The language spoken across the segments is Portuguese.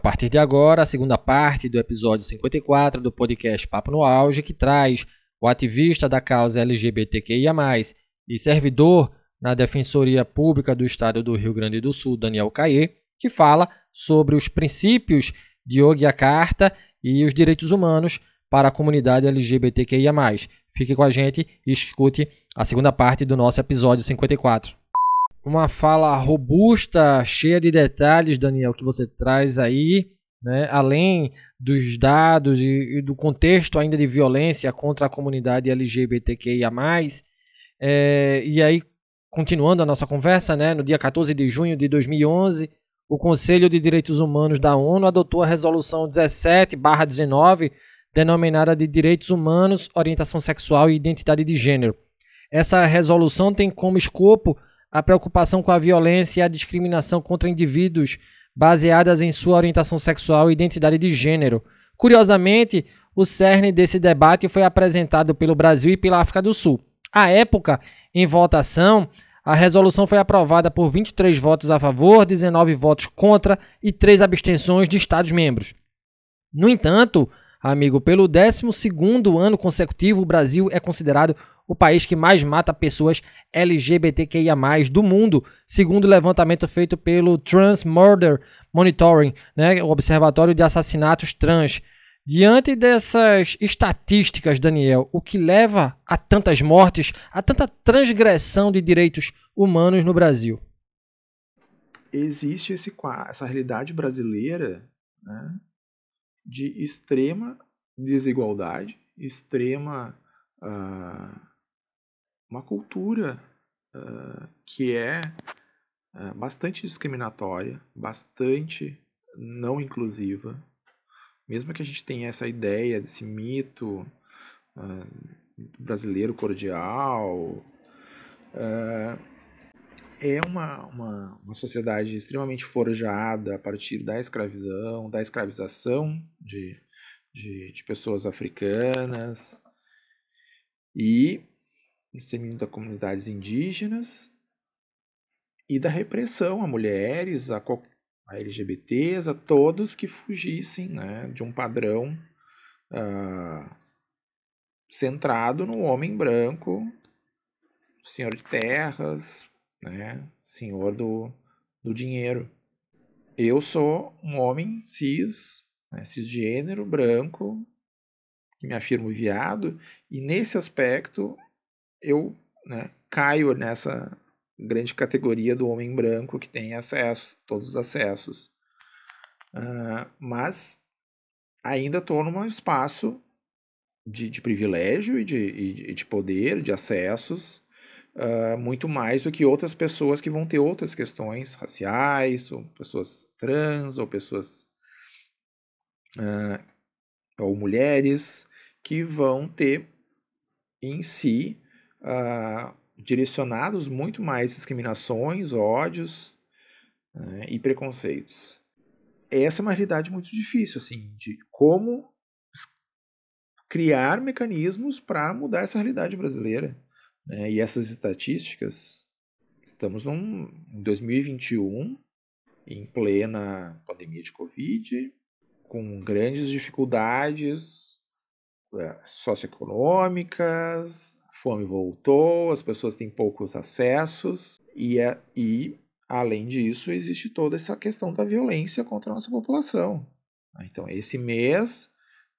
A partir de agora, a segunda parte do episódio 54 do podcast Papo no Auge, que traz o ativista da causa LGBTQIA, e servidor na Defensoria Pública do Estado do Rio Grande do Sul, Daniel Caê, que fala sobre os princípios de Yogyakarta e os direitos humanos para a comunidade LGBTQIA. Fique com a gente e escute a segunda parte do nosso episódio 54. Uma fala robusta, cheia de detalhes, Daniel, que você traz aí, né? além dos dados e, e do contexto ainda de violência contra a comunidade LGBTQIA. É, e aí, continuando a nossa conversa, né, no dia 14 de junho de 2011, o Conselho de Direitos Humanos da ONU adotou a Resolução 17-19, denominada de Direitos Humanos, Orientação Sexual e Identidade de Gênero. Essa resolução tem como escopo a preocupação com a violência e a discriminação contra indivíduos baseadas em sua orientação sexual e identidade de gênero. Curiosamente, o cerne desse debate foi apresentado pelo Brasil e pela África do Sul. À época, em votação, a resolução foi aprovada por 23 votos a favor, 19 votos contra e 3 abstenções de Estados-membros. No entanto, amigo, pelo 12 ano consecutivo, o Brasil é considerado o país que mais mata pessoas LGBTQIA+, do mundo, segundo o levantamento feito pelo Trans Murder Monitoring, né, o Observatório de Assassinatos Trans. Diante dessas estatísticas, Daniel, o que leva a tantas mortes, a tanta transgressão de direitos humanos no Brasil? Existe esse, essa realidade brasileira né, de extrema desigualdade, extrema uh, uma cultura uh, que é uh, bastante discriminatória, bastante não inclusiva. Mesmo que a gente tenha essa ideia desse mito brasileiro cordial, é uma, uma, uma sociedade extremamente forjada a partir da escravidão, da escravização de, de, de pessoas africanas. E extermínio das comunidades indígenas e da repressão a mulheres, a, a LGBTs, a todos que fugissem né, de um padrão uh, centrado no homem branco, senhor de terras, né, senhor do, do dinheiro. Eu sou um homem cis, né, cisgênero, branco, que me afirmo viado, e nesse aspecto eu né, caio nessa grande categoria do homem branco que tem acesso, todos os acessos. Uh, mas ainda estou num espaço de, de privilégio e de, e de poder, de acessos, uh, muito mais do que outras pessoas que vão ter outras questões raciais, ou pessoas trans, ou pessoas. Uh, ou mulheres, que vão ter em si uh, direcionados muito mais discriminações, ódios uh, e preconceitos. Essa é uma realidade muito difícil, assim, de como criar mecanismos para mudar essa realidade brasileira. Né? E essas estatísticas, estamos num, em 2021, em plena pandemia de Covid, com grandes dificuldades é, socioeconômicas, fome voltou, as pessoas têm poucos acessos e, é, e além disso existe toda essa questão da violência contra a nossa população. Então esse mês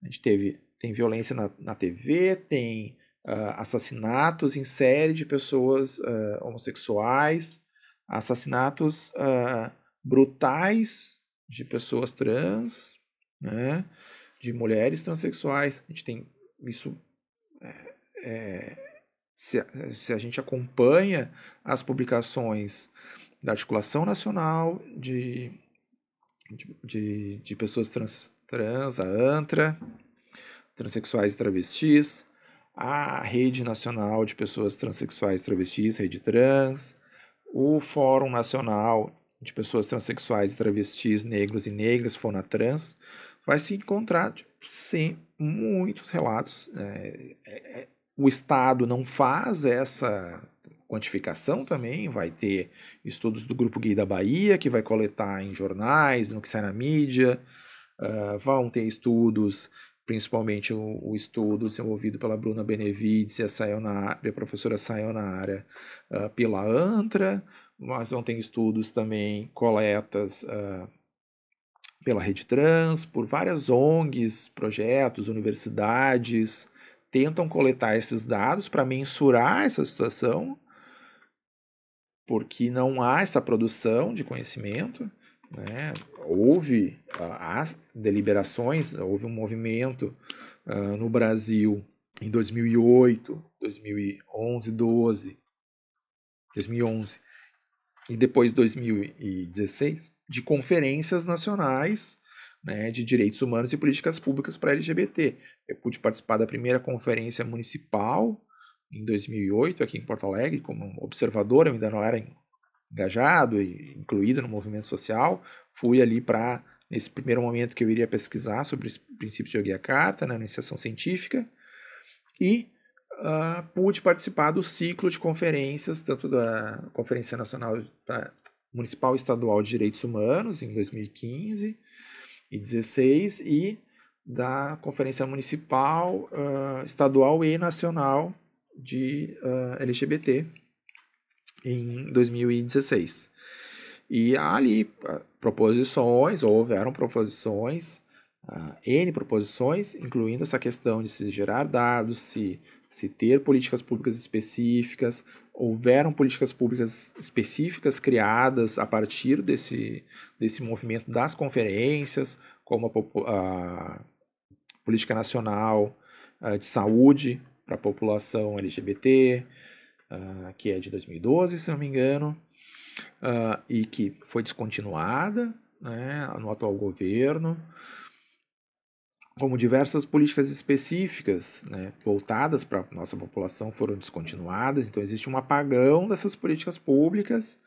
a gente teve tem violência na, na TV, tem uh, assassinatos em série de pessoas uh, homossexuais, assassinatos uh, brutais de pessoas trans, né, de mulheres transexuais. A gente tem isso é, é, se, se a gente acompanha as publicações da Articulação Nacional de, de, de Pessoas trans, trans, a ANTRA, Transsexuais e Travestis, a Rede Nacional de Pessoas Transsexuais e Travestis, Rede Trans, o Fórum Nacional de Pessoas Transsexuais e Travestis, Negros e Negras, FONATRANS, vai se encontrar sim, muitos relatos. É, é, o Estado não faz essa quantificação também, vai ter estudos do Grupo Gay da Bahia, que vai coletar em jornais, no que sai na mídia, uh, vão ter estudos, principalmente o, o, estudo desenvolvido pela Bruna Benevides e a, Sayonara, a professora Sayonara uh, pela ANTRA, mas vão ter estudos também, coletas uh, pela Rede Trans, por várias ONGs, projetos, universidades, tentam coletar esses dados para mensurar essa situação porque não há essa produção de conhecimento. Né? Houve uh, deliberações, houve um movimento uh, no Brasil em 2008, 2011, 12, 2011 e depois 2016 de conferências nacionais né, de direitos humanos e políticas públicas para LGBT. Eu pude participar da primeira conferência municipal em 2008 aqui em Porto Alegre como observador, eu ainda não era engajado e incluído no movimento social. Fui ali para nesse primeiro momento que eu iria pesquisar sobre os princípios de Yogyakarta na iniciação científica e uh, pude participar do ciclo de conferências, tanto da Conferência Nacional Municipal e Estadual de Direitos Humanos em 2015 e 16 e da Conferência Municipal, uh, Estadual e Nacional de uh, ah, LGBT em 2016. E há ali uh, proposições, houveram proposições, uh, N proposições, incluindo essa questão de se gerar dados, se, se ter políticas públicas específicas, houveram políticas públicas específicas criadas a partir desse, desse movimento das conferências, como a, a Política Nacional de Saúde, para a população LGBT, uh, que é de 2012, se não me engano, uh, e que foi descontinuada né, no atual governo, como diversas políticas específicas né, voltadas para a nossa população foram descontinuadas, então existe um apagão dessas políticas públicas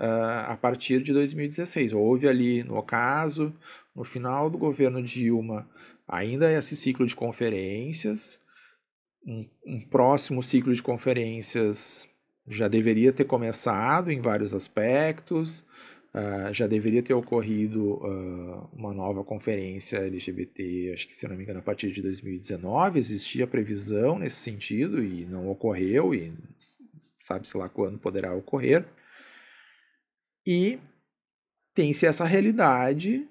uh, a partir de 2016. Houve ali, no caso, no final do governo Dilma, ainda esse ciclo de conferências, um, um próximo ciclo de conferências já deveria ter começado em vários aspectos, uh, já deveria ter ocorrido uh, uma nova conferência LGBT, acho que se não me engano, a partir de 2019, existia previsão nesse sentido e não ocorreu, e sabe-se lá quando poderá ocorrer. E tem-se essa realidade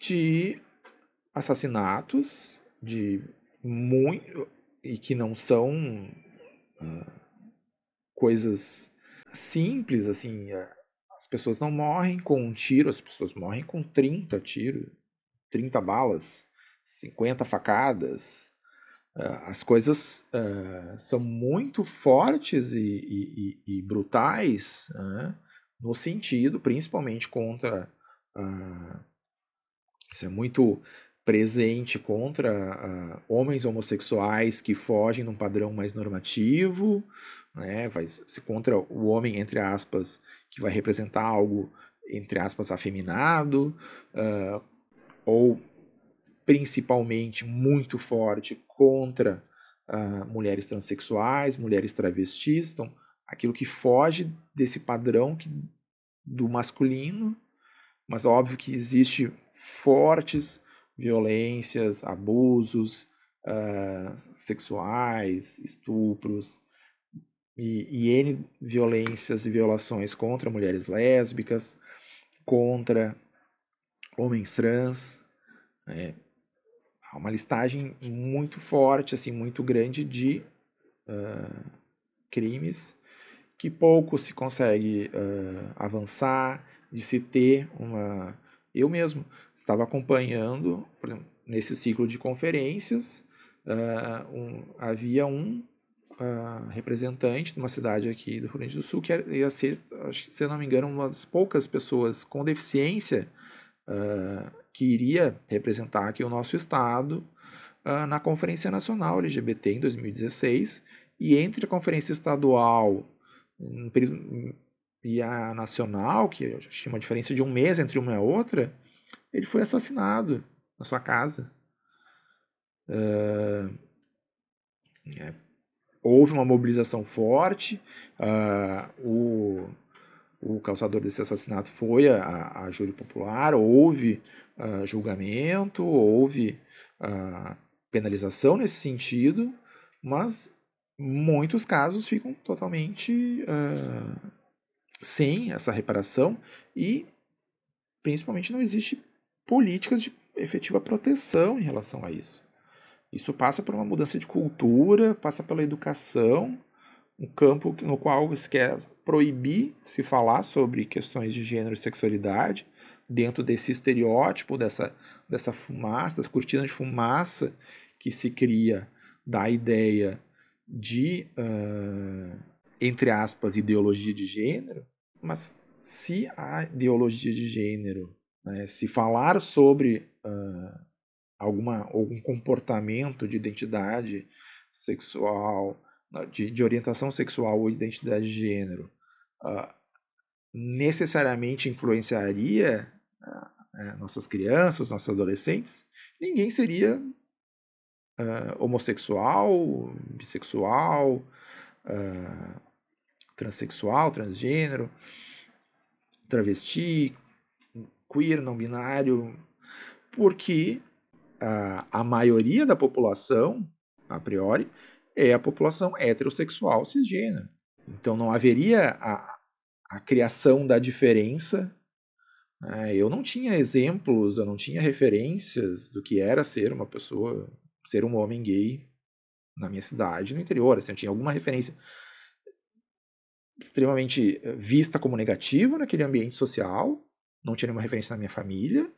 de assassinatos, de muito e que não são uh, coisas simples, assim, uh, as pessoas não morrem com um tiro, as pessoas morrem com 30 tiros, 30 balas, 50 facadas. Uh, as coisas são muito fortes e, e, e, e brutais né, no sentido, principalmente contra. isso é muito presente contra uh, homens homossexuais que fogem num padrão mais normativo, né, vai se contra o homem entre aspas que vai representar algo entre aspas afeminado, uh, ou principalmente muito forte contra uh, mulheres transexuais, mulheres travestis, então aquilo que foge desse padrão que, do masculino, mas óbvio que existe fortes violências, abusos uh, sexuais, estupros e, e N violências e violações contra mulheres lésbicas, contra homens trans. É, uma listagem muito forte, assim, muito grande de uh, crimes que pouco se consegue uh, avançar, de se ter uma eu mesmo estava acompanhando, exemplo, nesse ciclo de conferências, uh, um, havia um uh, representante de uma cidade aqui do Rio Grande do Sul que ia ser, acho que, se não me engano, uma das poucas pessoas com deficiência uh, que iria representar aqui o nosso estado na Conferência Nacional LGBT em 2016 e entre a Conferência Estadual e a Nacional, que tinha uma diferença de um mês entre uma e outra, ele foi assassinado na sua casa. Uh, é, houve uma mobilização forte, uh, o, o causador desse assassinato foi a, a júri popular, houve uh, julgamento, houve uh, penalização nesse sentido, mas muitos casos ficam totalmente uh, sem essa reparação e principalmente não existe políticas de efetiva proteção em relação a isso. Isso passa por uma mudança de cultura, passa pela educação, um campo no qual se quer proibir se falar sobre questões de gênero e sexualidade dentro desse estereótipo, dessa, dessa fumaça, dessa cortina de fumaça que se cria da ideia de, uh, entre aspas, ideologia de gênero, mas se a ideologia de gênero, né, se falar sobre uh, alguma, algum comportamento de identidade sexual, de, de orientação sexual ou identidade de gênero, uh, necessariamente influenciaria uh, nossas crianças, nossos adolescentes, ninguém seria uh, homossexual, bissexual, transexual, transgênero, travesti, queer, não binário, porque a maioria da população, a priori, é a população heterossexual cisgênero. Então não haveria a, a criação da diferença. Né? Eu não tinha exemplos, eu não tinha referências do que era ser uma pessoa, ser um homem gay na minha cidade, no interior. Assim, eu tinha alguma referência extremamente eh, vista como negativa naquele ambiente social, não tinha nenhuma referência na minha família,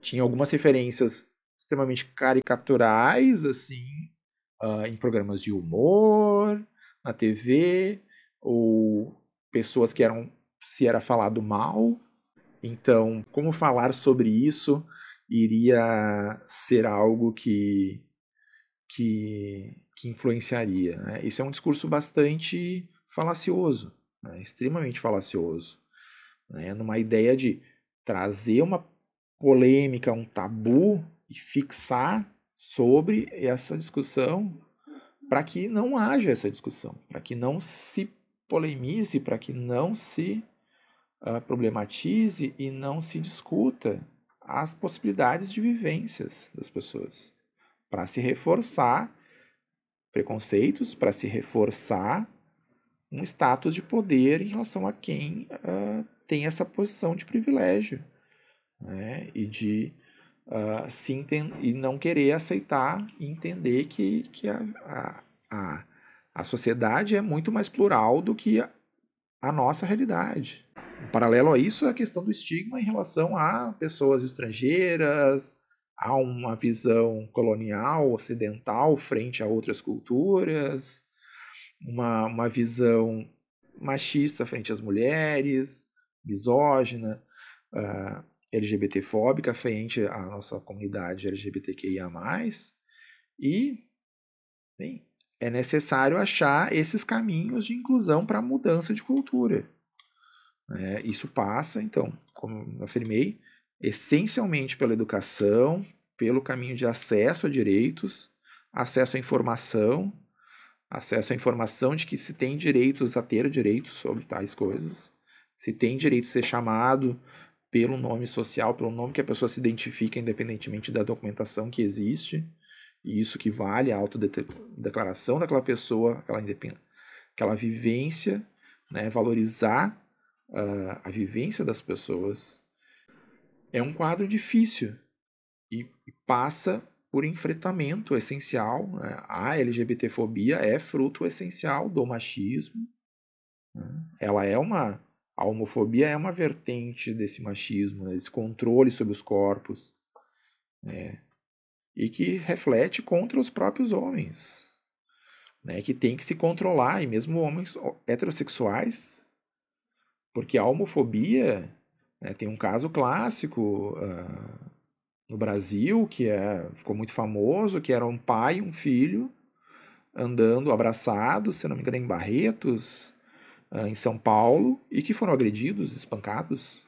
tinha algumas referências extremamente caricaturais, assim, uh, em programas de humor, na TV, ou pessoas que eram se era falado mal. Então, como falar sobre isso iria ser algo que que, que influenciaria. Né? Isso é um discurso bastante falacioso, né? extremamente falacioso, né? numa ideia de trazer uma polêmica, um tabu e fixar sobre essa discussão para que não haja essa discussão, para que não se polemize, para que não se uh, problematize e não se discuta as possibilidades de vivências das pessoas, para se reforçar preconceitos, para se reforçar um status de poder em relação a quem uh, tem essa posição de privilégio né? e de uh, se e não querer aceitar e entender que, que a, a, a, a sociedade é muito mais plural do que a, a nossa realidade. Um paralelo a isso a questão do estigma em relação a pessoas estrangeiras, a uma visão colonial, ocidental, frente a outras culturas, uma, uma visão machista frente às mulheres, misógina. Uh, LGBTfóbica frente à nossa comunidade LGBTQIA+, e bem, é necessário achar esses caminhos de inclusão para a mudança de cultura. É, isso passa, então, como afirmei, essencialmente pela educação, pelo caminho de acesso a direitos, acesso à informação, acesso à informação de que se tem direitos a ter direitos sobre tais coisas, se tem direito a ser chamado pelo nome social, pelo nome que a pessoa se identifica, independentemente da documentação que existe. E isso que vale a autodeclaração daquela pessoa, aquela, aquela vivência, né? valorizar uh, a vivência das pessoas. É um quadro difícil e, e passa por enfrentamento essencial. Né? A LGBTfobia é fruto essencial do machismo. Né? Ela é uma a homofobia é uma vertente desse machismo, né, desse controle sobre os corpos, né, e que reflete contra os próprios homens, né, que tem que se controlar, e mesmo homens heterossexuais, porque a homofobia né, tem um caso clássico uh, no Brasil que é, ficou muito famoso, que era um pai e um filho andando abraçados, se não me engano, em Barretos, uh, em São Paulo e que foram agredidos, espancados.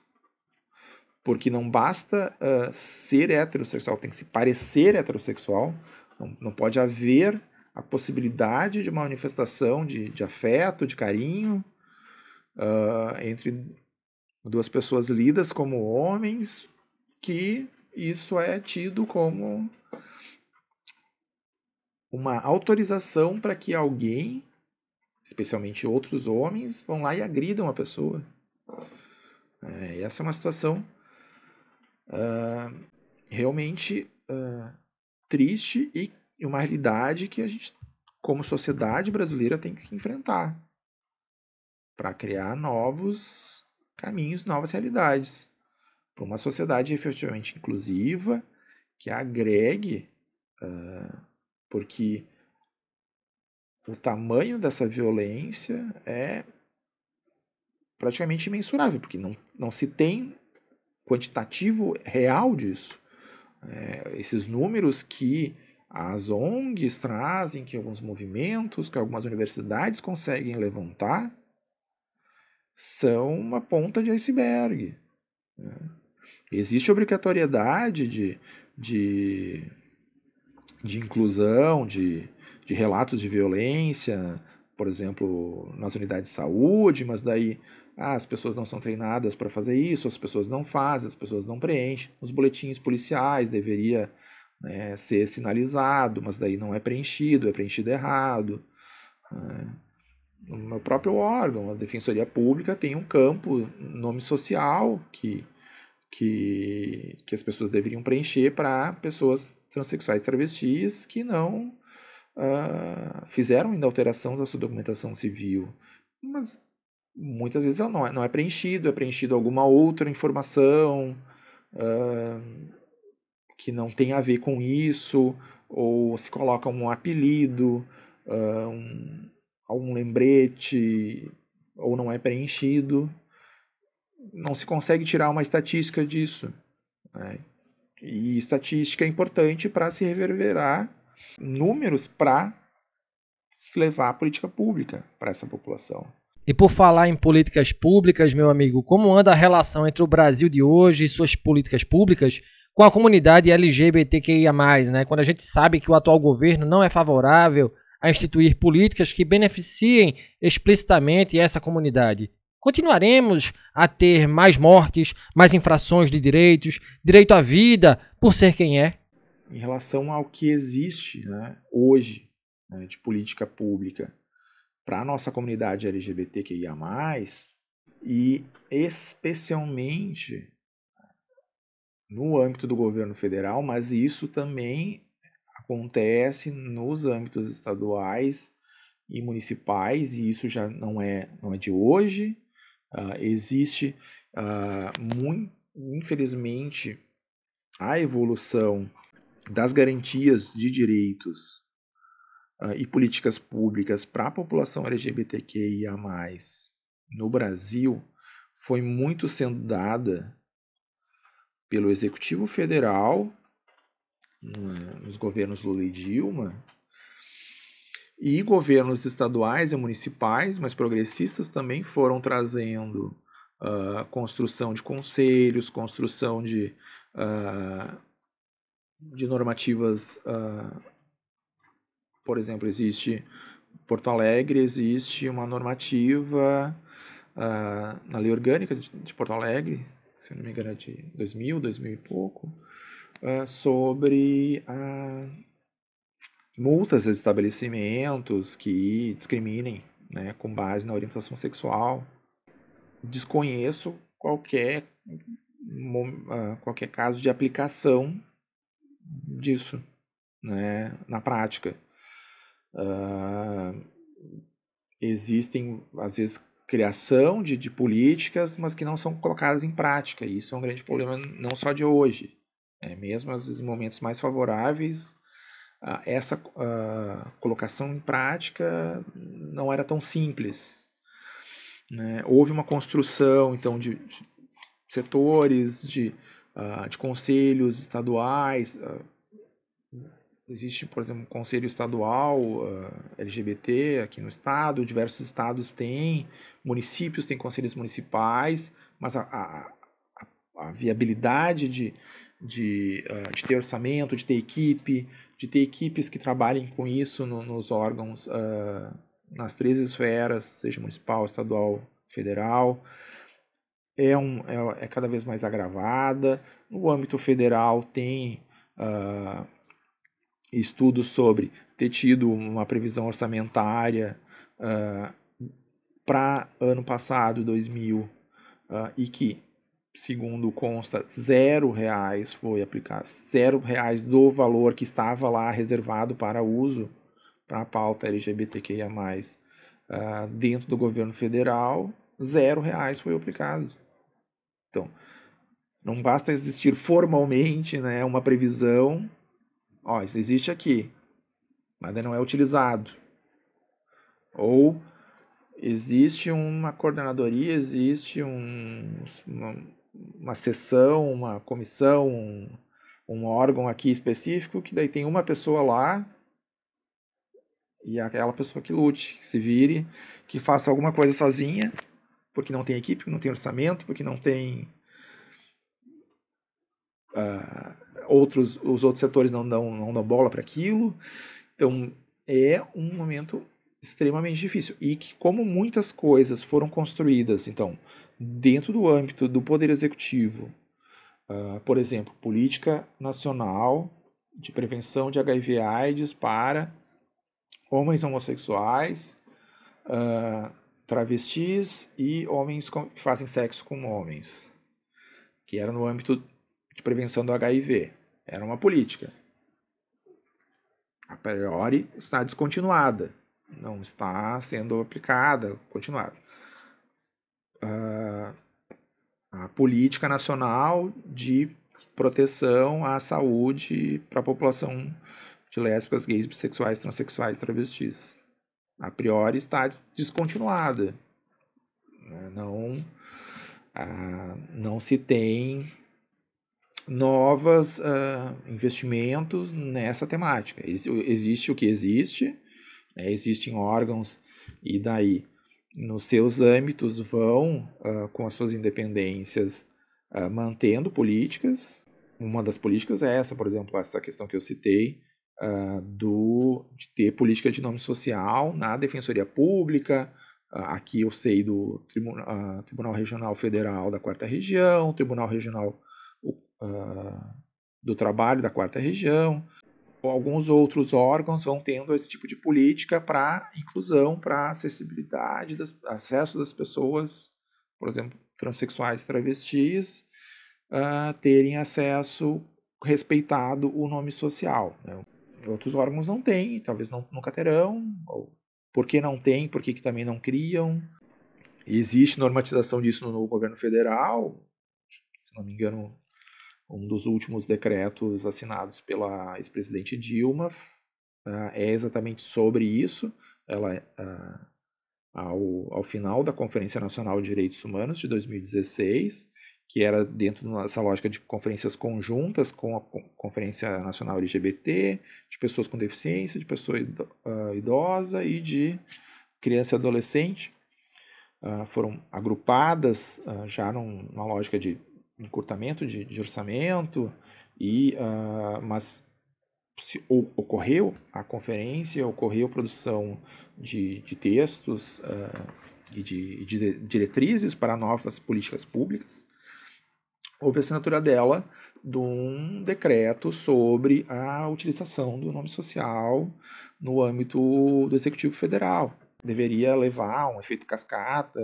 Porque não basta uh, ser heterossexual, tem que se parecer heterossexual. Não, não pode haver a possibilidade de uma manifestação de, de afeto, de carinho uh, entre duas pessoas lidas como homens, que isso é tido como uma autorização para que alguém, especialmente outros homens, vão lá e agridam a pessoa. É, essa é uma situação uh, realmente uh, triste e uma realidade que a gente, como sociedade brasileira, tem que enfrentar para criar novos caminhos, novas realidades. Para uma sociedade efetivamente inclusiva, que agregue, uh, porque o tamanho dessa violência é praticamente imensurável, porque não, não se tem quantitativo real disso. É, esses números que as ONGs trazem, que alguns movimentos, que algumas universidades conseguem levantar, são uma ponta de iceberg. Né? Existe obrigatoriedade de, de, de inclusão, de, de relatos de violência, por exemplo, nas unidades de saúde, mas daí ah, as pessoas não são treinadas para fazer isso, as pessoas não fazem, as pessoas não preenchem. Nos boletins policiais deveria né, ser sinalizado, mas daí não é preenchido, é preenchido errado. Né? No meu próprio órgão, a Defensoria Pública tem um campo, nome social, que, que, que as pessoas deveriam preencher para pessoas transexuais travestis que não uh, fizeram ainda alteração da sua documentação civil. Mas muitas vezes não é, não é preenchido, é preenchido alguma outra informação uh, que não tem a ver com isso, ou se coloca um apelido, uh, um, algum lembrete, ou não é preenchido. Não se consegue tirar uma estatística disso. Né? E estatística é importante para se reverberar números para se levar a política pública para essa população. E por falar em políticas públicas, meu amigo, como anda a relação entre o Brasil de hoje e suas políticas públicas com a comunidade LGBTQIA+, né? Quando a gente sabe que o atual governo não é favorável a instituir políticas que beneficiem explicitamente essa comunidade. Continuaremos a ter mais mortes, mais infrações de direitos, direito à vida por ser quem é? Em relação ao que existe né, hoje né, de política pública para a nossa comunidade LGBTQIA, e especialmente no âmbito do governo federal, mas isso também acontece nos âmbitos estaduais e municipais, e isso já não é, não é de hoje. Uh, existe, uh, muito, infelizmente, a evolução das garantias de direitos uh, e políticas públicas para a população LGBTQIA, no Brasil, foi muito sendo dada pelo Executivo Federal, nos governos Lula e Dilma, e governos estaduais e municipais, mas progressistas também foram trazendo uh, construção de conselhos, construção de, uh, de normativas uh, por exemplo, existe Porto Alegre, existe uma normativa na lei orgânica de, de, Porto Alegre, se não me engano é de 2000, 2000 e pouco, sobre uh, multas a estabelecimentos que discriminem né, com base na orientação sexual. Desconheço qualquer, qualquer caso de aplicação disso né, na prática. Uh, existem, às vezes, criação de, de políticas, mas que não são colocadas em prática. E isso é um grande problema não só de hoje. É, mesmo às vezes, em momentos mais favoráveis, essa uh, colocação em prática não era tão simples. Né? Houve uma construção, então, de, setores, de, uh, de conselhos estaduais, Existe, por exemplo, um conselho estadual uh, LGBT aqui no estado, diversos estados têm, municípios têm conselhos municipais, mas a, a, a viabilidade de, de, uh, de ter orçamento, de ter equipe, de ter equipes que trabalhem com isso no, nos órgãos, uh, nas três esferas, seja municipal, estadual, federal. É, um, é, é cada vez mais agravada. No âmbito federal, tem uh, estudos sobre ter tido uma previsão orçamentária para ano passado, 2000, e que segundo consta, zero reais foi aplicado, zero reais do valor que estava lá reservado para uso para a pauta LGBTQIA+, uh, dentro do governo federal, zero reais foi aplicado. Então, não basta existir formalmente né, uma previsão, ó, isso existe aqui, mas não é utilizado. Ou existe uma coordenadoria, existe um, uma, uma sessão, uma comissão, um, um órgão aqui específico, que daí tem uma pessoa lá e aquela pessoa que lute, que se vire, que faça alguma coisa sozinha, porque não tem equipe, porque não tem orçamento, porque não tem uh, outros, os outros setores não dão, não dão bola para aquilo. Então é um momento extremamente difícil e que como muitas coisas foram construídas, então dentro do âmbito do Poder Executivo, uh, por exemplo, política nacional de prevenção de HIV/AIDS para homens homossexuais, uh, travestis e homens que fazem sexo com homens, que era no âmbito de prevenção do HIV. Era uma política. A priori está descontinuada, não está sendo aplicada, continuada a política nacional de proteção à saúde para a população de lésbicas, gays, bissexuais, transexuais, travestis. A priori está descontinuada. Né? Não, ah, não se tem novos ah, investimentos nessa temática. Existe o que existe, né? existem órgãos, e daí nos seus âmbitos vão, uh, com as suas independências, uh, mantendo políticas. Uma das políticas é essa, por exemplo, essa questão que eu citei, uh, do, de ter política de nome social na Defensoria Pública. aqui eu sei do Tribunal, Tribunal Regional Federal da Quarta Região, Tribunal Regional do Trabalho da Quarta Região, alguns outros órgãos vão tendo esse tipo de política para inclusão, para acessibilidade, das, acesso das pessoas, por exemplo, transexuais travestis, uh, terem acesso respeitado o nome social. Né? Outros órgãos não têm, talvez não, nunca terão, ou por que não tem, por que, que também não criam. Existe normatização disso no governo federal, se não me engano, um dos últimos decretos assinados pela ex-presidente Dilma uh, é exatamente sobre isso. Ela, uh, ao, ao final da Conferência Nacional de Direitos Humanos de 2016, que era dentro dessa lógica de conferências conjuntas com a Conferência Nacional LGBT, de pessoas com deficiência, de pessoa uh, idosa e de criança e adolescente, uh, foram agrupadas uh, já numa lógica de encurtamento de, de orçamento, e, uh, mas se ocorreu a conferência, ocorreu produção de, de textos uh, e de, de, diretrizes para novas políticas públicas, houve a assinatura dela de um decreto sobre a utilização do nome social no âmbito do Executivo Federal. Deveria levar um efeito cascata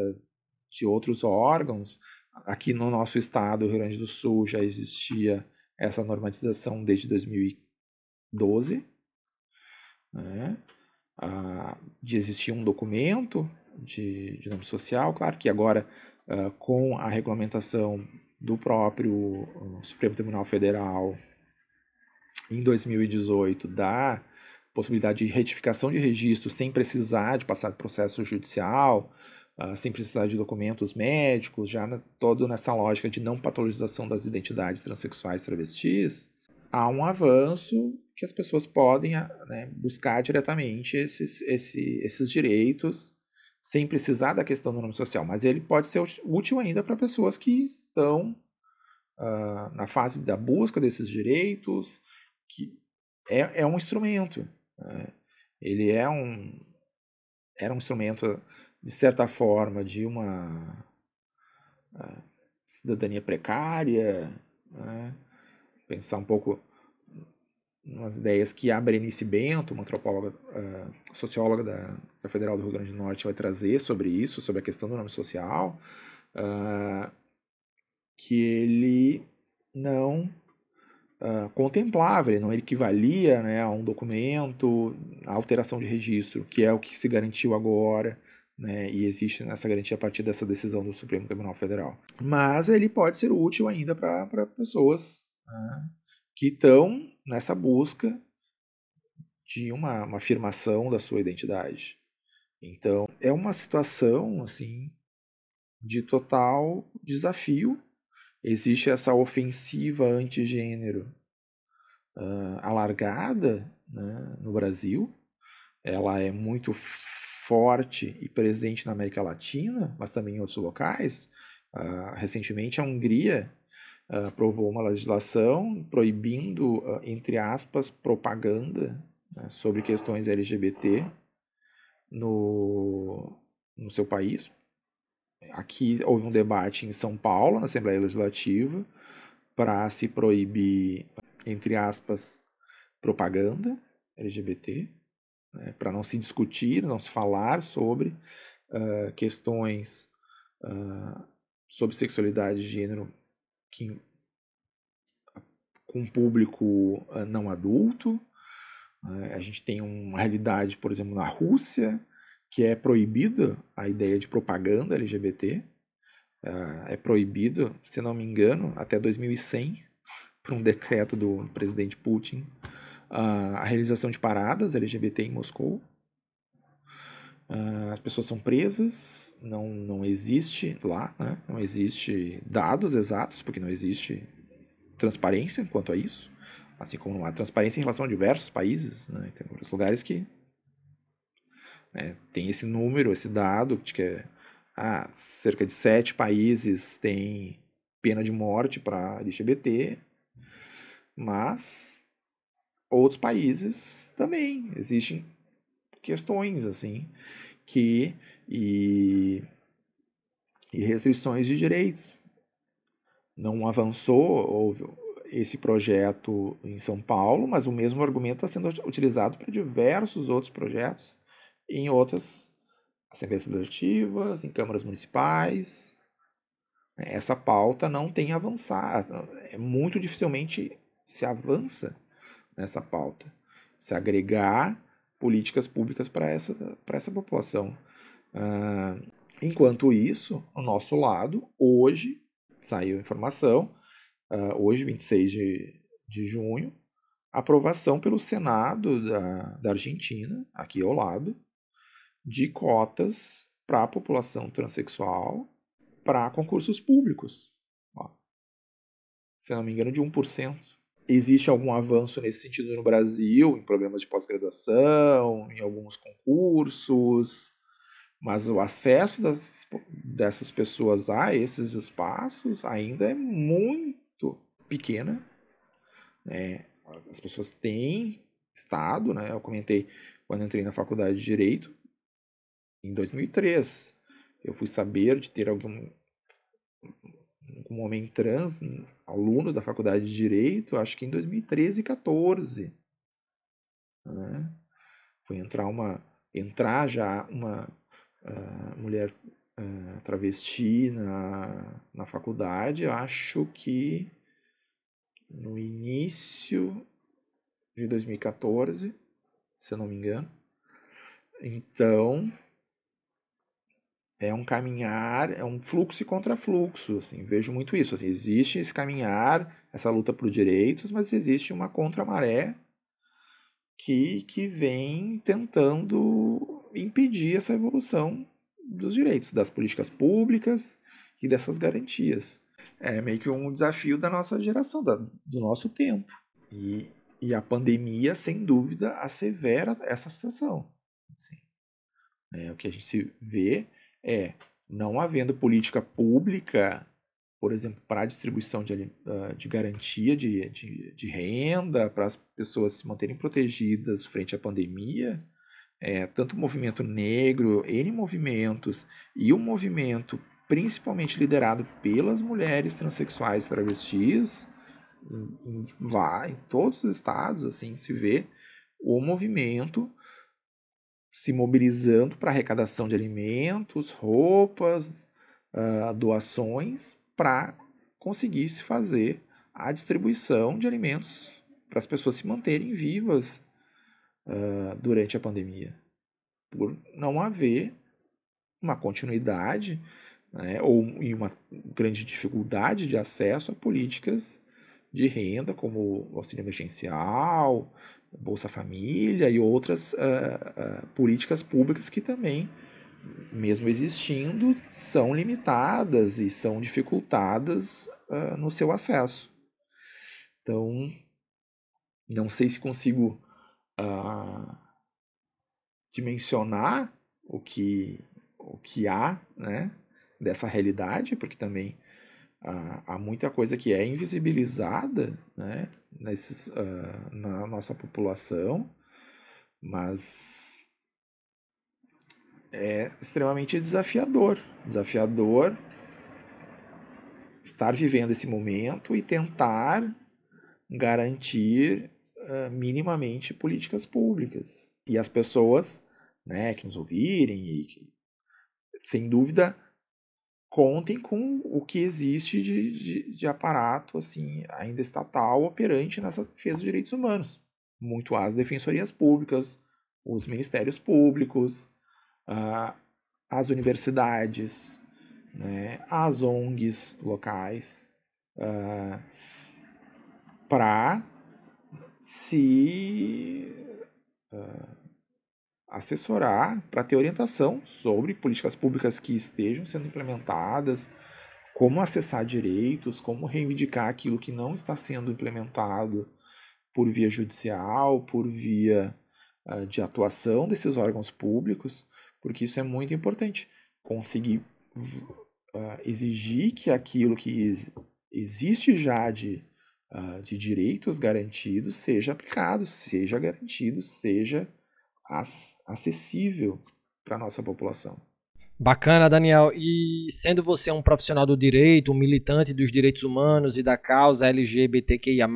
de outros órgãos Aqui no nosso estado, Rio Grande do Sul, já existia essa normatização desde 2012, né? ah, de existir um documento de, de nome social, claro que agora ah, com a regulamentação do próprio uh, Supremo Tribunal Federal em 2018 da possibilidade de retificação de registro sem precisar de passar processo judicial, uh, sem precisar de documentos médicos, já na, todo nessa lógica de não patologização das identidades transexuais travestis, há um avanço que as pessoas podem ah, né, buscar diretamente esses, esse, esses direitos sem precisar da questão do nome social, mas ele pode ser útil ainda para pessoas que estão uh, na fase da busca desses direitos, que é, é um instrumento. Né? Ele é um, era um instrumento, de certa forma, de uma uh, cidadania precária, né? pensar um pouco umas ideias que a Berenice Bento, uma antropóloga, uh, socióloga da, Federal do Rio Grande do Norte, vai trazer sobre isso, sobre a questão do nome social, uh, que ele não uh, contemplava, ele não equivalia né, a um documento, a alteração de registro, que é o que se garantiu agora, né, e existe essa garantia a partir dessa decisão do Supremo Tribunal Federal. Mas ele pode ser útil ainda para pessoas né, que estão nessa busca de uma, uma afirmação da sua identidade. Então, é uma situação assim de total desafio. Existe essa ofensiva antigênero uh, alargada né, no Brasil. Ela é muito forte e presente na América Latina, mas também em outros locais. Uh, recentemente, a Hungria uh, aprovou uma legislação proibindo, uh, entre aspas, propaganda né, sobre questões LGBT no, no seu país. Aqui houve um debate em São Paulo, na Assembleia Legislativa, para se proibir, entre aspas, propaganda LGBT, né, para não se discutir, não se falar sobre uh, questões uh, sobre sexualidade e gênero que, com público uh, não adulto. a gente tem uma realidade, por exemplo, na Rússia, que é proibida a ideia de propaganda LGBT. é proibido, se não me engano, até 2100, por um decreto do presidente Putin, a realização de paradas LGBT em Moscou. as pessoas são presas, não, não existe lá, né? não existe dados exatos, porque não existe transparência quanto a isso, assim como não há transparência em relação a diversos países. Né? Tem vários lugares que né, tem esse número, esse dado, de que ah, cerca de sete países têm pena de morte para LGBT, mas outros países também existem questões assim que e, e restrições de direitos. Não avançou houve esse projeto em São Paulo, mas o mesmo argumento está sendo utilizado para diversos outros projetos em outras assembleias legislativas, em câmaras municipais. Essa pauta não tem avançado, é muito dificilmente se avança nessa pauta, se agregar políticas públicas para essa, essa população. Uh, enquanto isso, ao nosso lado, hoje, saiu informação, uh, hoje, 26 de, de junho, aprovação pelo Senado da, da Argentina, aqui ao lado, de cotas para a população transexual para concursos públicos. Ó. Se não me engano, de 1% existe algum avanço nesse sentido no Brasil, em programas de pós-graduação, em alguns concursos, mas o acesso das, dessas pessoas a esses espaços ainda é muito pequena. Né? As pessoas têm estado, né? eu comentei quando entrei na faculdade de Direito, em 2003. Eu fui saber de ter algum um homem trans, aluno da faculdade de Direito, acho que em 2013 e 14. Né? Foi entrar uma entrar já uma uh, mulher uh, travesti na, na faculdade, acho que no início de 2014, se eu não me engano. Então, é um caminhar, é um fluxo e contrafluxo, assim, vejo muito isso, assim, existe esse caminhar, essa luta por direitos, mas existe uma contramaré que, que vem tentando impedir essa evolução dos direitos, das políticas públicas e dessas garantias. É meio que um desafio da nossa geração, da, do nosso tempo. E, e a pandemia, sem dúvida, assevera essa situação. Assim. É, o que a gente vê é, não havendo política pública por exemplo, para a distribuição de, de garantia de, de, de renda, para as pessoas se manterem protegidas frente à pandemia, é, tanto o movimento negro, N movimentos, e o movimento principalmente liderado pelas mulheres transexuais travestis, em, em, em todos os estados, assim, se vê o movimento se mobilizando para arrecadação de alimentos, roupas, uh, doações, para conseguir se fazer a distribuição de alimentos para as pessoas se manterem vivas uh, durante a pandemia, por não haver uma continuidade né, ou em uma grande dificuldade de acesso a políticas de renda, como auxílio emergencial, Bolsa Família e outras uh, uh, políticas públicas que também, mesmo existindo, são limitadas e são dificultadas uh, no seu acesso. Então, não sei se consigo dimensionar o que, o que há né, dessa realidade, porque também há muita coisa que é invisibilizada né, nesses, uh, na nossa população, mas é extremamente desafiador. Desafiador estar vivendo esse momento e tentar garantir uh, minimamente políticas públicas. E as pessoas né, que nos ouvirem, e que, sem dúvida, contem com o que existe de, de, de, aparato assim ainda estatal operante nessa defesa dos direitos humanos. Muito as defensorias públicas, os ministérios públicos, uh, as universidades, né, as ONGs locais, uh, para se uh, assessorar, para ter orientação sobre políticas públicas que estejam sendo implementadas, como acessar direitos, como reivindicar aquilo que não está sendo implementado por via judicial, por via uh, de atuação desses órgãos públicos, porque isso é muito importante. Conseguir uh, exigir que aquilo que existe já de, uh, de direitos garantidos seja aplicado, seja garantido, seja acessível para a nossa população. Bacana, Daniel. E sendo você um profissional do direito, um militante dos direitos humanos e da causa LGBTQIA,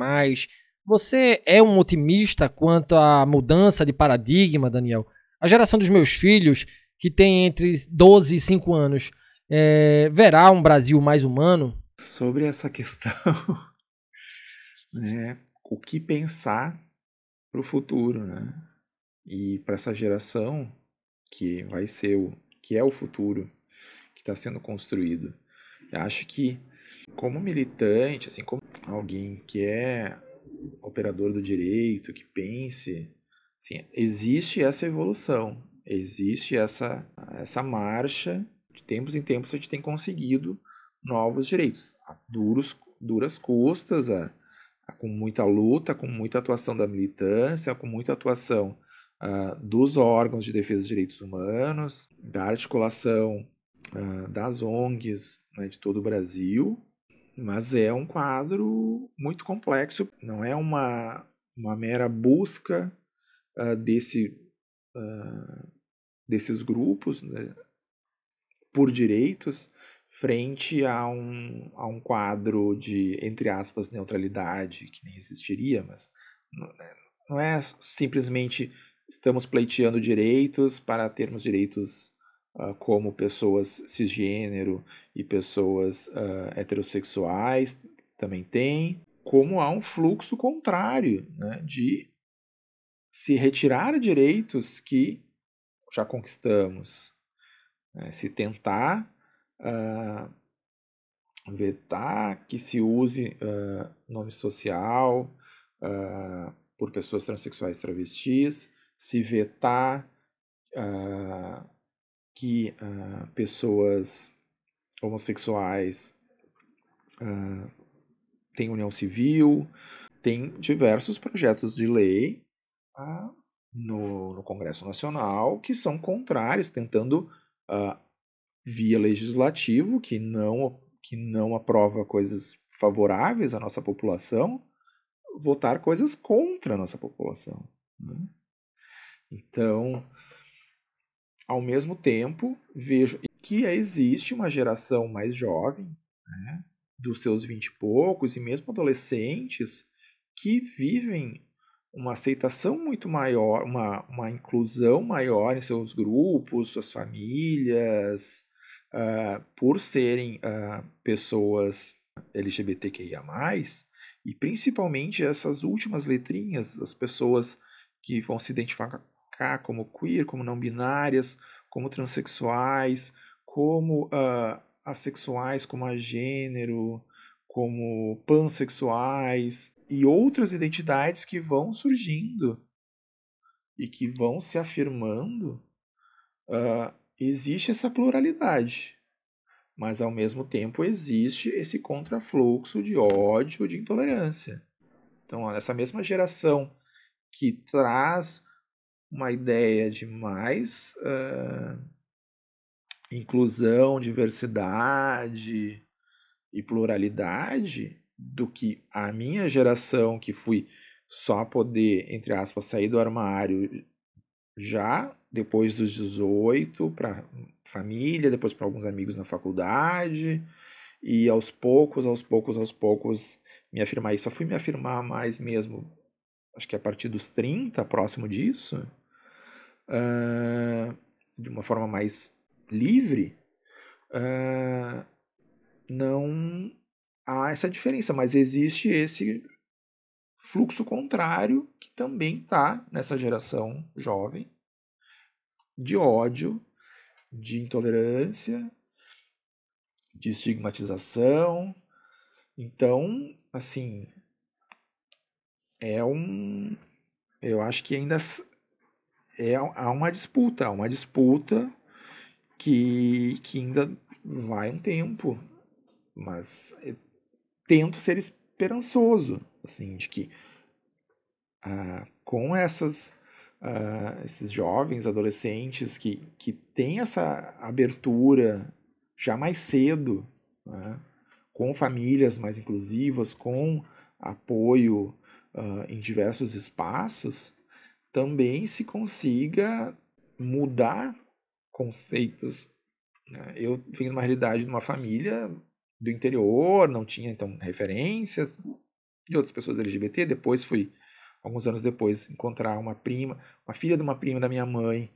você é um otimista quanto à mudança de paradigma, Daniel? A geração dos meus filhos, que tem entre 12 e 5 anos, é, verá um Brasil mais humano? Sobre essa questão, né, o que pensar para o futuro, né? E para essa geração que vai ser o que é o futuro que está sendo construído, eu acho que como militante, assim como alguém que é operador do direito, que pense, assim, existe essa evolução, existe essa essa marcha de tempos em tempos a gente tem conseguido novos direitos, a duros duras custas, a, a, com muita luta, com muita atuação da militância, com muita atuação uh, dos órgãos de defesa dos direitos humanos, da articulação uh, das ONGs né, de todo o Brasil, mas é um quadro muito complexo, não é uma, uma mera busca uh, desse, desses grupos né, por direitos frente a um, a um quadro de, entre aspas, neutralidade, que nem existiria, mas não é simplesmente Estamos pleiteando direitos para termos direitos uh, como pessoas cisgênero e pessoas uh, heterossexuais, também tem, como há um fluxo contrário né, de se retirar direitos que já conquistamos, né, se tentar uh, vetar que se use nome social por pessoas transexuais travestis, se vetar uh, que uh, pessoas homossexuais uh, têm união civil, tem diversos projetos de lei no, no, Congresso Nacional que são contrários, tentando via legislativo, que não, que não aprova coisas favoráveis à nossa população, votar coisas contra a nossa população. Né? Então, ao mesmo tempo, vejo que existe uma geração mais jovem, né, dos seus vinte e poucos, e mesmo adolescentes, que vivem uma aceitação muito maior, uma, uma inclusão maior em seus grupos, suas famílias, uh, por serem uh, pessoas LGBTQIA, e principalmente essas últimas letrinhas, as pessoas que vão se identificar como queer, como não binárias, como transexuais, como uh, assexuais, como agênero, como pansexuais e outras identidades que vão surgindo e que vão se afirmando, uh, existe essa pluralidade. Mas ao mesmo tempo existe esse contrafluxo de ódio, de intolerância. Então, essa mesma geração que traz uma ideia de mais uh, inclusão, diversidade e pluralidade do que a minha geração, que fui só poder, entre aspas, sair do armário já depois dos 18 para família, depois para alguns amigos na faculdade e aos poucos, aos poucos, aos poucos me afirmar isso. Só fui me afirmar mais mesmo, acho que a partir dos 30, próximo disso, uh, de uma forma mais livre, uh, não há essa diferença, mas existe esse fluxo contrário que também está nessa geração jovem de ódio, de intolerância, de estigmatização. Então, assim, é um. Eu acho que ainda é, há uma disputa, há uma disputa que, que ainda vai um tempo, mas tento ser esperançoso, assim, de que ah, com essas uh, esses jovens, adolescentes que, que têm essa abertura já mais cedo, né, com famílias mais inclusivas, com apoio uh, em diversos espaços, também se consiga mudar conceitos. Né? Eu vim de uma realidade de uma família do interior, não tinha então referências de outras pessoas LGBT, depois fui alguns anos depois, encontrar uma prima, uma filha de uma prima da minha mãe,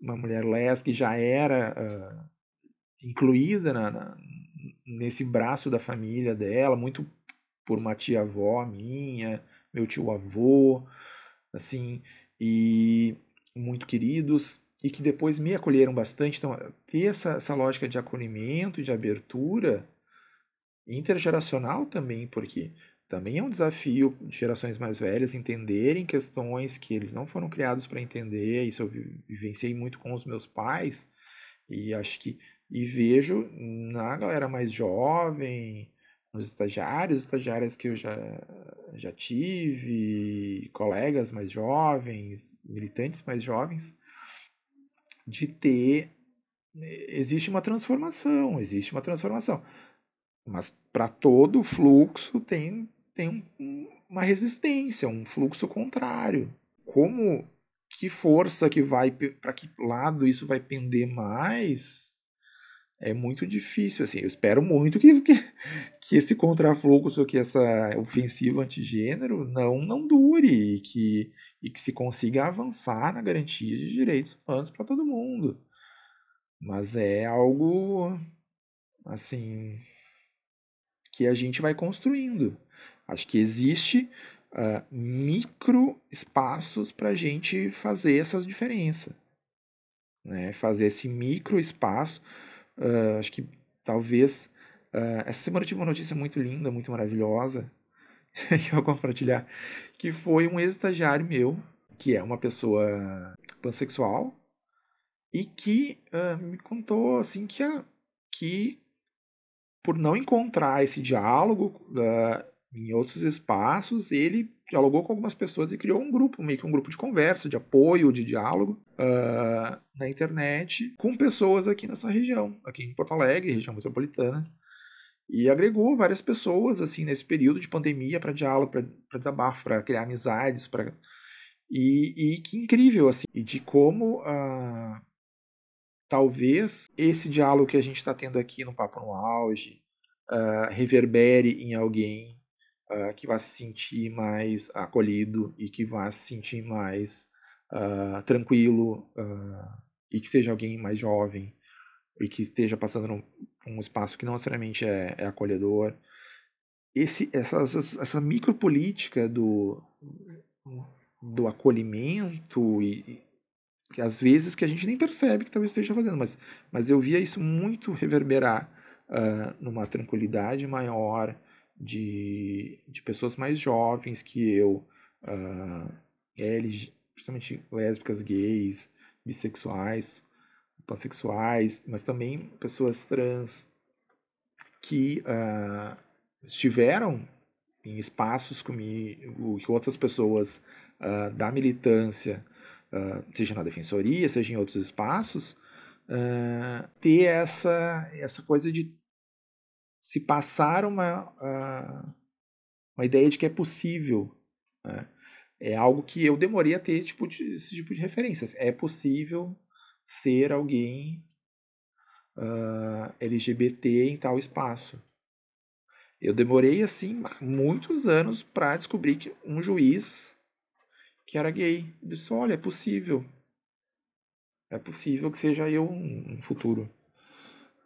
uma mulher lésbica que já era uh, incluída na, na, nesse braço da família dela, muito por uma tia-avó minha, meu tio-avô, assim, e muito queridos, e que depois me acolheram bastante. Então, ter essa, essa lógica de acolhimento, de abertura intergeracional também, porque também é um desafio de gerações mais velhas entenderem questões que eles não foram criados para entender. Isso eu vivenciei muito com os meus pais e acho que e vejo na galera mais jovem, nos estagiários, estagiárias que eu já, já tive, colegas mais jovens, militantes mais jovens, de ter existe uma transformação, existe uma transformação. Mas para todo fluxo tem tem um, uma resistência, um fluxo contrário. Como que força que vai para que lado isso vai pender mais? É muito difícil, assim. Eu espero muito que, que, que esse contrafluxo, que essa ofensiva antigênero não, não dure e que, e que se consiga avançar na garantia de direitos humanos para todo mundo. Mas é algo, assim, que a gente vai construindo. Acho que existe uh, micro espaços para a gente fazer essas diferenças. Né? Fazer esse micro espaço. Uh, acho que talvez. Uh, essa semana eu tive uma notícia muito linda, muito maravilhosa, que eu vou compartilhar, que foi um ex-estagiário meu, que é uma pessoa pansexual, e que uh, me contou assim que, que por não encontrar esse diálogo, em outros espaços, ele dialogou com algumas pessoas e criou um grupo, meio que um grupo de conversa, de apoio, de diálogo uh, na internet com pessoas aqui nessa região, aqui em Porto Alegre, região metropolitana. E agregou várias pessoas, assim, nesse período de pandemia para diálogo, para desabafo, para criar amizades, para e, e, que incrível, assim, e de como uh, talvez esse diálogo que a gente está tendo aqui no Papo no Auge uh, reverbere em alguém uh, que vá se sentir mais acolhido e que vá se sentir mais tranquilo e que seja alguém mais jovem e que esteja passando num, um espaço que não necessariamente é, é acolhedor. Esse, essa, essa, essa micropolítica do, do acolhimento e, que às vezes que a gente nem percebe que talvez esteja fazendo, mas, mas eu via isso muito reverberar uh, numa tranquilidade maior de, de pessoas mais jovens que eu, uh, LG, principalmente lésbicas, gays, bissexuais, pansexuais, mas também pessoas trans que uh, estiveram em espaços comigo, que outras pessoas uh, da militância uh, seja na defensoria, seja em outros espaços, ter essa, essa coisa de se passar uma, uh, uma ideia de que é possível. Né? É algo que eu demorei a ter tipo de, esse tipo de referências. É possível ser alguém LGBT em tal espaço. Eu demorei assim muitos anos para descobrir que um juiz que era gay. Disse, olha, é possível. É possível que seja eu no futuro.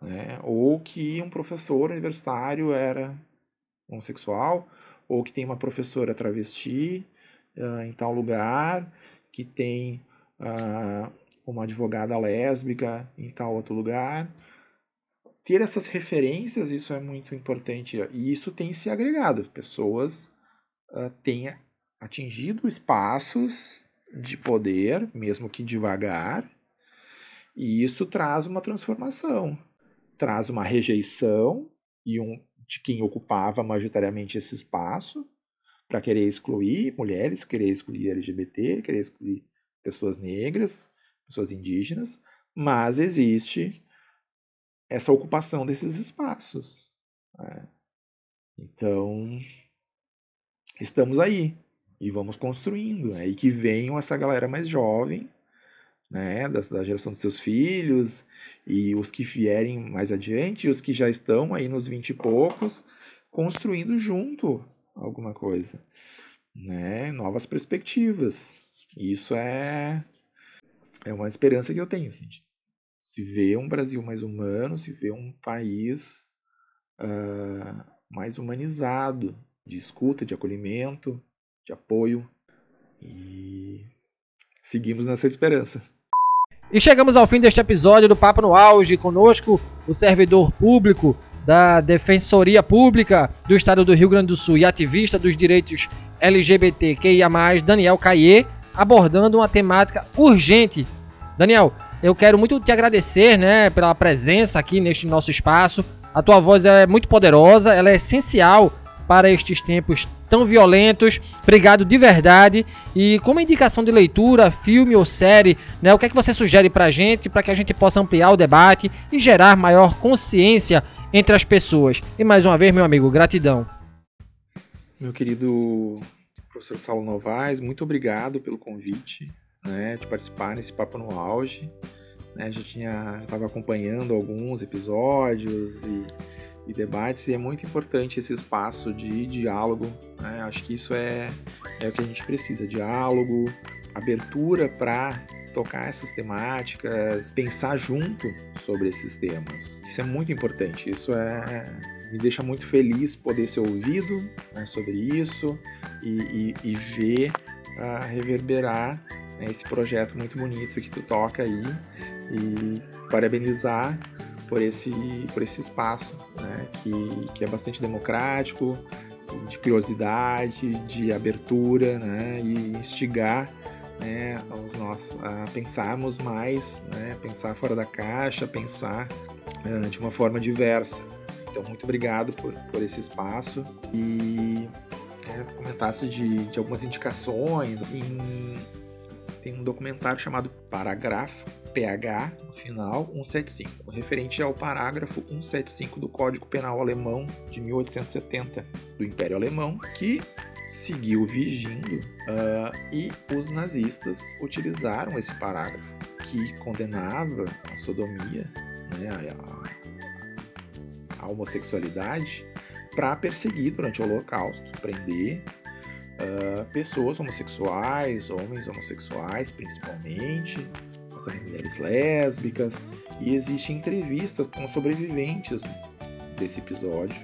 Né? Ou que um professor universitário era homossexual, ou que tem uma professora travesti uh, em tal lugar, que tem uh, uma advogada lésbica em tal outro lugar. Ter essas referências, isso é muito importante. E isso tem se agregado. Pessoas uh, têm atingido espaços de poder, mesmo que devagar, e isso traz uma transformação, traz uma rejeição e um de quem ocupava majoritariamente esse espaço para querer excluir mulheres, querer excluir LGBT, querer excluir pessoas negras, pessoas indígenas, mas existe essa ocupação desses espaços. Né? Então, estamos aí e vamos construindo. Né? E que venham essa galera mais jovem, né, da, da, geração dos seus filhos, e os que vierem mais adiante, os que já estão aí nos vinte e poucos, construindo junto alguma coisa. Né? Novas perspectivas. Isso é, é uma esperança que eu tenho. Assim, se vê um Brasil mais humano, se vê um país uh, mais humanizado, de escuta, de acolhimento, de apoio e seguimos nessa esperança. E chegamos ao fim deste episódio do Papo no Auge. Conosco, o servidor público da Defensoria Pública do Estado do Rio Grande do Sul e ativista dos direitos LGBTQIA, Daniel Caie, abordando uma temática urgente. Daniel, eu quero muito te agradecer né, pela presença aqui neste nosso espaço. A tua voz é muito poderosa, ela é essencial para estes tempos tão violentos. Obrigado de verdade. E como indicação de leitura, filme ou série, né, o que é que você sugere para a gente para que a gente possa ampliar o debate e gerar maior consciência entre as pessoas? E mais uma vez, meu amigo, gratidão. Meu querido professor Saulo Novaes, muito obrigado pelo convite né, de participar nesse Papo no Auge. Né, já tinha, estava acompanhando alguns episódios e e debates, e é muito importante esse espaço de diálogo. Né? Acho que isso é, é o que a gente precisa: diálogo, abertura para tocar essas temáticas, pensar junto sobre esses temas. Isso é muito importante. Isso é me deixa muito feliz poder ser ouvido né, sobre isso e, e, e ver uh, reverberar né, esse projeto muito bonito que tu toca aí e parabenizar por esse, por esse espaço, né, que, que é bastante democrático, de curiosidade, de abertura, né, e instigar né, os nossos a pensarmos mais, né, pensar fora da caixa, pensar uh, de uma forma diversa. Então, muito obrigado por, por esse espaço e é, comentasse de, de algumas indicações em tem um documentário chamado Parágrafo PH, no final, 175, referente ao parágrafo 175 do Código Penal Alemão de 1870, do Império Alemão, que seguiu vigindo uh, e os nazistas utilizaram esse parágrafo que condenava a sodomia, né, a, a homossexualidade, para perseguir durante o Holocausto, prender uh, pessoas homossexuais, homens homossexuais principalmente, também mulheres lésbicas, e existem entrevistas com sobreviventes desse episódio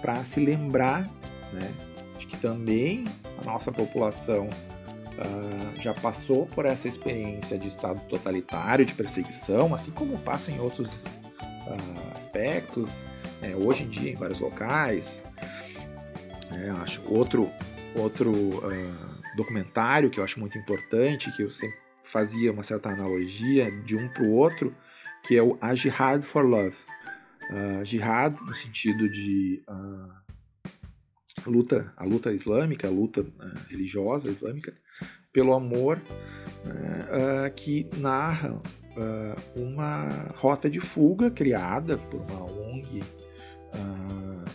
para se lembrar né, de que também a nossa população uh, já passou por essa experiência de estado totalitário, de perseguição, assim como passa em outros uh, aspectos, né, hoje em dia em vários locais. É, acho outro outro uh, documentário que eu acho muito importante, que eu sempre fazia uma certa analogia de um para o outro, que é o A Jihad for Love. Uh, jihad no sentido de uh, luta, a luta islâmica, a luta uh, religiosa islâmica, pelo amor, que narra uma rota de fuga criada por uma ONG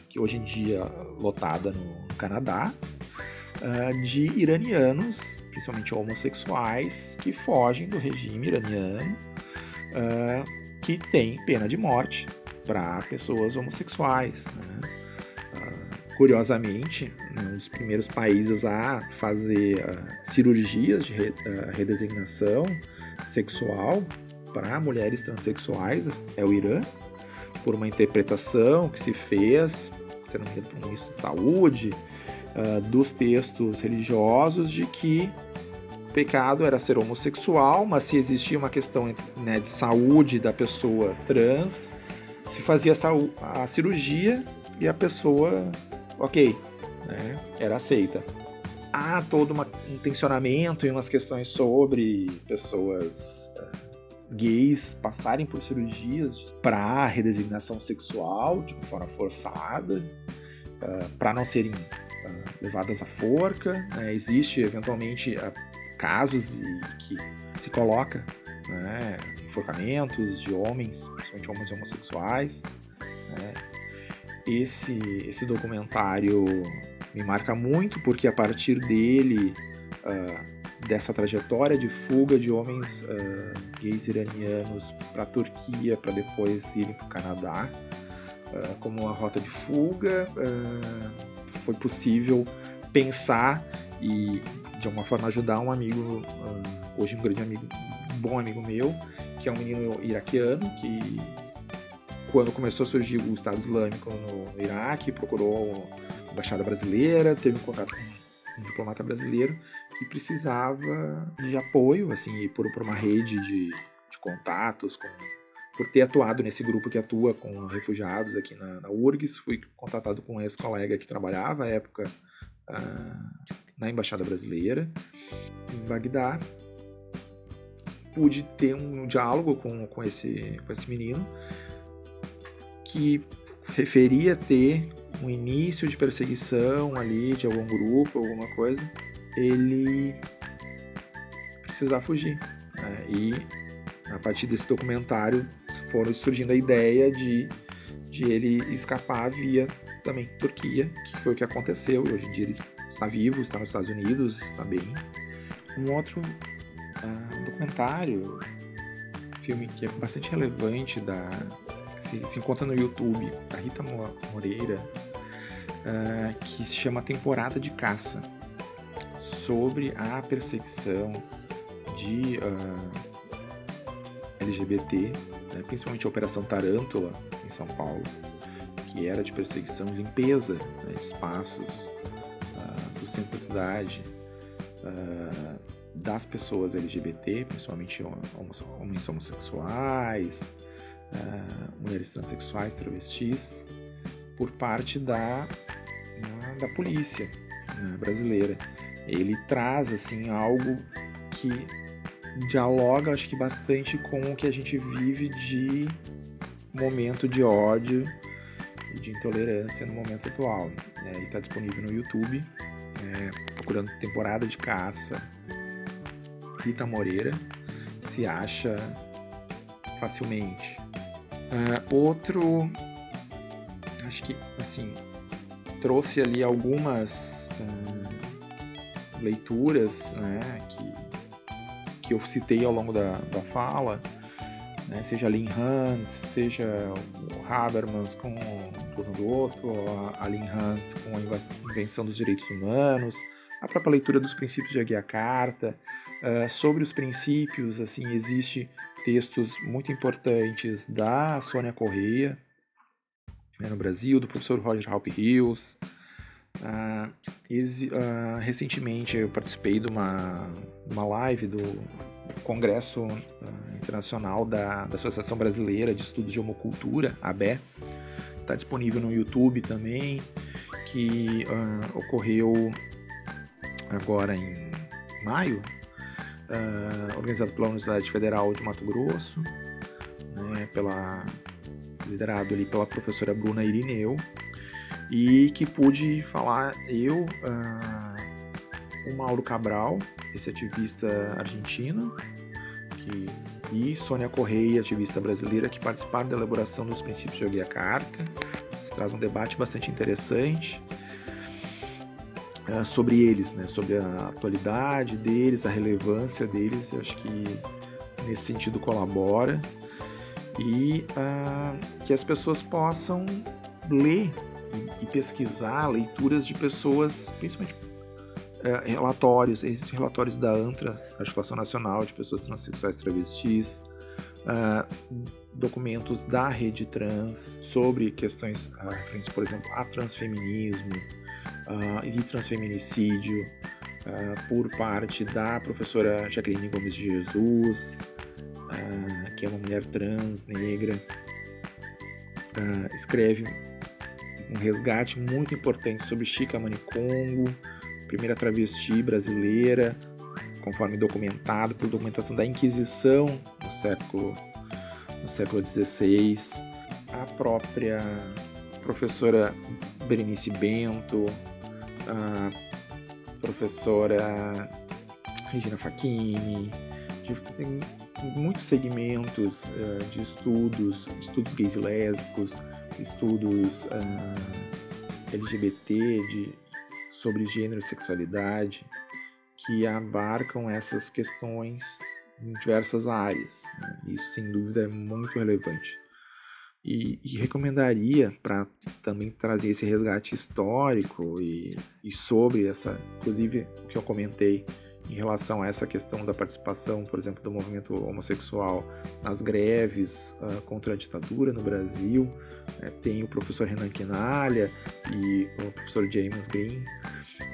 que hoje em dia lotada no, Canadá, de iranianos, principalmente homossexuais, que fogem do regime iraniano, uh, que tem pena de morte para pessoas homossexuais. Né? Uh, curiosamente, um dos primeiros países a fazer cirurgias de re, redesignação sexual para mulheres transexuais é o Irã, por uma interpretação que se fez, se não me engano, pelo ministro de Saúde, uh, dos textos religiosos de que o pecado era ser homossexual, mas se existia uma questão né, de saúde da pessoa trans, se fazia a cirurgia e a pessoa, ok, né, era aceita. Há todo um tensionamento e umas questões sobre pessoas uh, gays passarem por cirurgias para redesignação sexual de forma forçada, ah, para não serem levadas à forca. Né? Existe eventualmente casos que se coloca né, enforcamentos de homens, principalmente homens homossexuais. Né? Esse, esse documentário me marca muito porque a partir dele, uh, dessa trajetória de fuga de homens uh, gays iranianos para a Turquia, para depois irem para o Canadá, uh, como uma rota de fuga, foi possível pensar e de alguma forma ajudar um amigo, hoje um grande amigo, um bom amigo meu, que é um menino iraquiano que quando começou a surgir o Estado Islâmico no Iraque, procurou a embaixada brasileira, teve um contato com um diplomata brasileiro que precisava de apoio, assim, por, por uma rede de, de contatos com por ter atuado nesse grupo que atua com refugiados aqui na, na URGS. Fui contatado com um ex-colega que trabalhava à época uh, na Embaixada Brasileira em Bagdá. Pude ter um diálogo com, com, esse, com esse menino que referia ter um início de perseguição ali de algum grupo, alguma coisa. Ele precisar fugir. Né? E a partir desse documentário foram surgindo a ideia de, de ele escapar via também Turquia, que foi o que aconteceu. Hoje em dia ele está vivo, está nos Estados Unidos, está bem. Um outro uh, documentário, filme que é bastante relevante, da, se, se encontra no YouTube, da Rita Moreira, uh, que se chama Temporada de Caça, sobre a perseguição de uh, LGBT, né, principalmente a Operação Tarântula em São Paulo, que era de perseguição e limpeza né, de espaços uh, do centro da cidade, uh, das pessoas LGBT, principalmente homens homossexuais, uh, mulheres transexuais, travestis, por parte da, da polícia né, brasileira. Ele traz assim algo que dialoga, acho que bastante com o que a gente vive de momento de ódio e de intolerância no momento atual. Né? Ele está disponível no YouTube, é, procurando temporada de caça. Rita Moreira, se acha facilmente. Uh, outro, acho que assim, trouxe ali algumas uh, leituras né, que, que eu citei ao longo da, da fala, né, seja Lynn Hunt, seja o Habermas com o outro, a Lynn Hunt com a invenção dos direitos humanos, a própria leitura dos princípios de Aguia Carta, uh, sobre os princípios, assim, existe textos muito importantes da Sônia Correia, né, no Brasil, do professor Roger Halp Hills. Uh, uh, recentemente eu participei de uma, uma live do Congresso uh, Internacional da, da Associação Brasileira de Estudos de Homocultura, ABE. Está disponível no YouTube também, que ocorreu agora em maio, organizado pela Universidade Federal de Mato Grosso, né, pela liderado ali pela professora Bruna Irineu, e que pude falar eu, uh, o Mauro Cabral, esse ativista argentino, que, e Sônia Correia, ativista brasileira, que participaram da elaboração dos princípios de Yogia Carta. Se traz um debate bastante interessante uh, sobre eles, né, sobre a atualidade deles, a relevância deles. Eu acho que nesse sentido colabora e uh, que as pessoas possam ler e, pesquisar leituras de pessoas, principalmente uh, relatórios, esses relatórios da ANTRA, Articulação Nacional de Pessoas Transsexuais Travestis, uh, documentos da rede trans sobre questões uh, referentes, por exemplo, a transfeminismo e transfeminicídio, por parte da professora Jacqueline Gomes de Jesus, uh, que é uma mulher trans, negra, uh, escreve um resgate muito importante sobre Chica Manicongo, primeira travesti brasileira, conforme documentado por documentação da Inquisição no século no século XVI, a própria professora Berenice Bento, a professora Regina Facchini, tem muitos segmentos uh, de estudos, estudos gays e lésbicos, estudos eh, LGBT de, sobre gênero e sexualidade, que abarcam essas questões em diversas áreas. Né? Isso, sem dúvida, é muito relevante. E, e recomendaria para também trazer esse resgate histórico e, e sobre essa, inclusive o que eu comentei em relação a essa questão da participação, por exemplo, do movimento homossexual nas greves uh, contra a ditadura no Brasil. É, tem o professor Renan Quinalha e o professor James Green.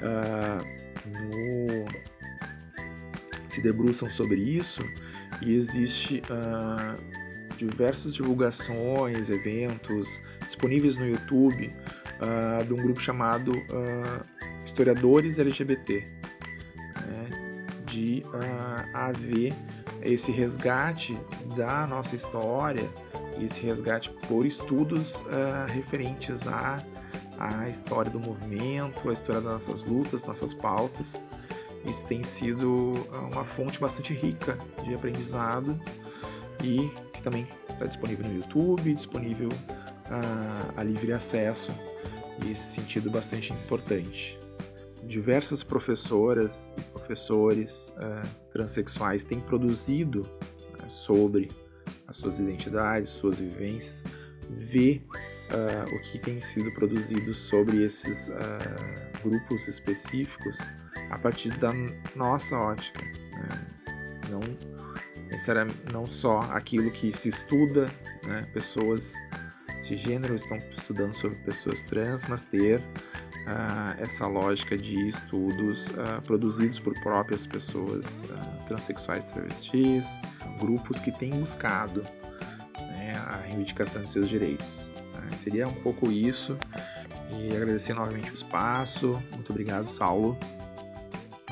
Uh, no... se debruçam sobre isso e existe uh, diversas divulgações, eventos disponíveis no YouTube de um grupo chamado Historiadores LGBT de uh, haver esse resgate da nossa história, esse resgate por estudos uh, referentes à, à história do movimento, à história das nossas lutas, nossas pautas. Isso tem sido ah, uma fonte bastante rica de aprendizado e que também está disponível no YouTube, disponível uh, a livre acesso, e esse sentido bastante importante diversas professoras e professores uh, transexuais têm produzido uh, sobre as suas identidades, suas vivências, ver uh, o que tem sido produzido sobre esses grupos específicos a partir da nossa ótica. Né? Não, não só aquilo que se estuda, né? pessoas cisgêneros estão estudando sobre pessoas trans, mas ter uh, essa lógica de estudos uh, produzidos por próprias pessoas uh, transexuais travestis, grupos que têm buscado né, a reivindicação de seus direitos. Né. Seria um pouco isso. E agradecer novamente o espaço. Muito obrigado, Saulo.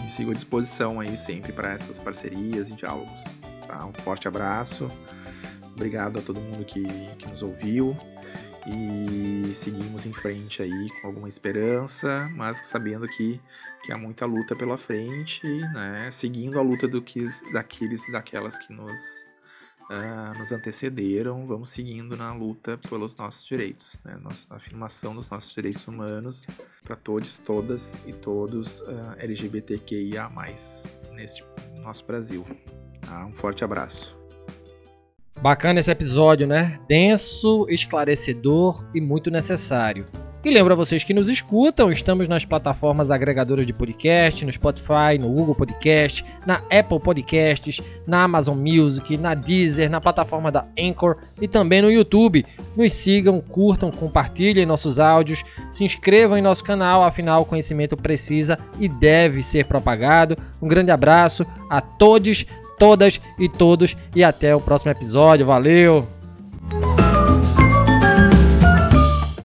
E sigo à disposição aí sempre para essas parcerias e diálogos. Tá? Um forte abraço. Obrigado a todo mundo que, que nos ouviu. E seguimos em frente aí com alguma esperança, mas sabendo que, que há muita luta pela frente, né? Seguindo a luta do que, daqueles daquelas que nos, uh, nos antecederam, vamos seguindo na luta pelos nossos direitos, né? Nossa, afirmação dos nossos direitos humanos para todos, todas e todos uh, ah, LGBTQIA+, neste nosso Brasil. Tá? Um forte abraço. Bacana esse episódio, né? Denso, esclarecedor e muito necessário. E lembro a vocês que nos escutam, estamos nas plataformas agregadoras de podcast, no Spotify, no Google Podcast, na Apple Podcasts, na Amazon Music, na Deezer, na plataforma da Anchor e também no YouTube. Nos sigam, curtam, compartilhem nossos áudios, se inscrevam em nosso canal, afinal o conhecimento precisa e deve ser propagado. Um grande abraço a todos, todas e todos e até o próximo episódio. Valeu!